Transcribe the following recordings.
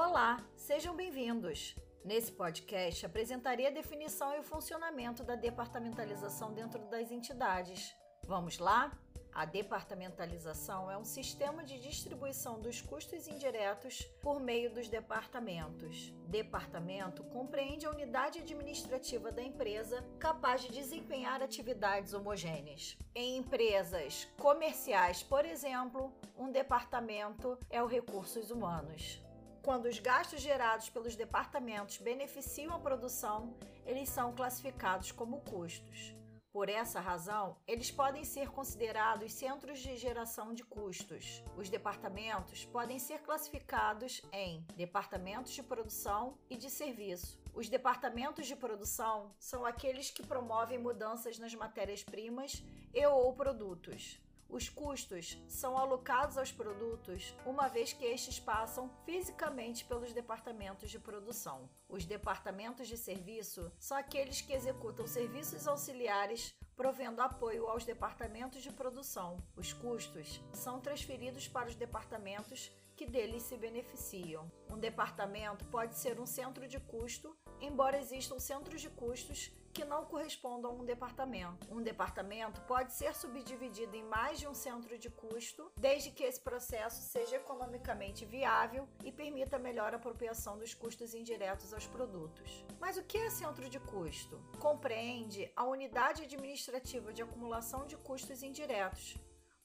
Olá, sejam bem-vindos. Nesse podcast apresentarei a definição e o funcionamento da departamentalização dentro das entidades. Vamos lá? A departamentalização é um sistema de distribuição dos custos indiretos por meio dos departamentos. Departamento compreende a unidade administrativa da empresa capaz de desempenhar atividades homogêneas. Em empresas comerciais, por exemplo, um departamento é o recursos humanos. Quando os gastos gerados pelos departamentos beneficiam a produção, eles são classificados como custos. Por essa razão, eles podem ser considerados centros de geração de custos. Os departamentos podem ser classificados em departamentos de produção e de serviço. Os departamentos de produção são aqueles que promovem mudanças nas matérias-primas e ou produtos. Os custos são alocados aos produtos uma vez que estes passam fisicamente pelos departamentos de produção. Os departamentos de serviço são aqueles que executam serviços auxiliares provendo apoio aos departamentos de produção. Os custos são transferidos para os departamentos que deles se beneficiam. Um departamento pode ser um centro de custo, embora existam centros de custos que não correspondam a um departamento. Um departamento pode ser subdividido em mais de um centro de custo, desde que esse processo seja economicamente viável e permita melhor apropriação dos custos indiretos aos produtos. Mas o que é centro de custo? Compreende a unidade administrativa de acumulação de custos indiretos.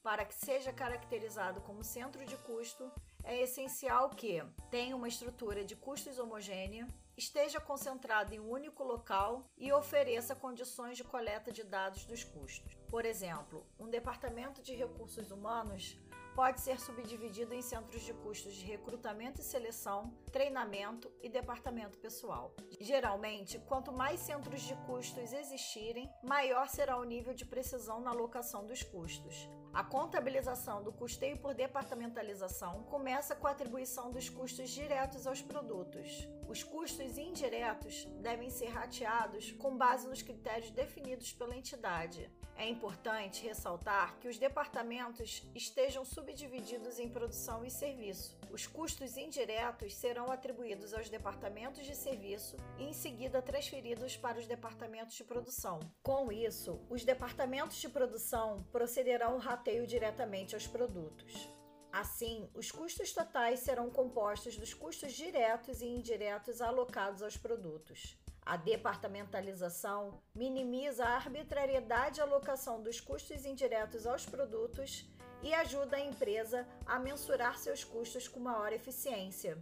Para que seja caracterizado como centro de custo, é essencial que tenha uma estrutura de custos homogênea, esteja concentrado em um único local e ofereça condições de coleta de dados dos custos. Por exemplo, um departamento de recursos humanos pode ser subdividido em centros de custos de recrutamento e seleção, treinamento e departamento pessoal. Geralmente, quanto mais centros de custos existirem, maior será o nível de precisão na alocação dos custos. A contabilização do custeio por departamentalização começa com a atribuição dos custos diretos aos produtos. Os custos indiretos devem ser rateados com base nos critérios definidos pela entidade. É importante ressaltar que os departamentos estejam subdivididos em produção e serviço. Os custos indiretos serão atribuídos aos departamentos de serviço e em seguida transferidos para os departamentos de produção. Com isso, os departamentos de produção procederão ao rateio diretamente aos produtos. Assim, os custos totais serão compostos dos custos diretos e indiretos alocados aos produtos. A departamentalização minimiza a arbitrariedade de alocação dos custos indiretos aos produtos e ajuda a empresa a mensurar seus custos com maior eficiência.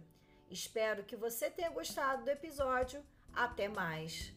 Espero que você tenha gostado do episódio. Até mais!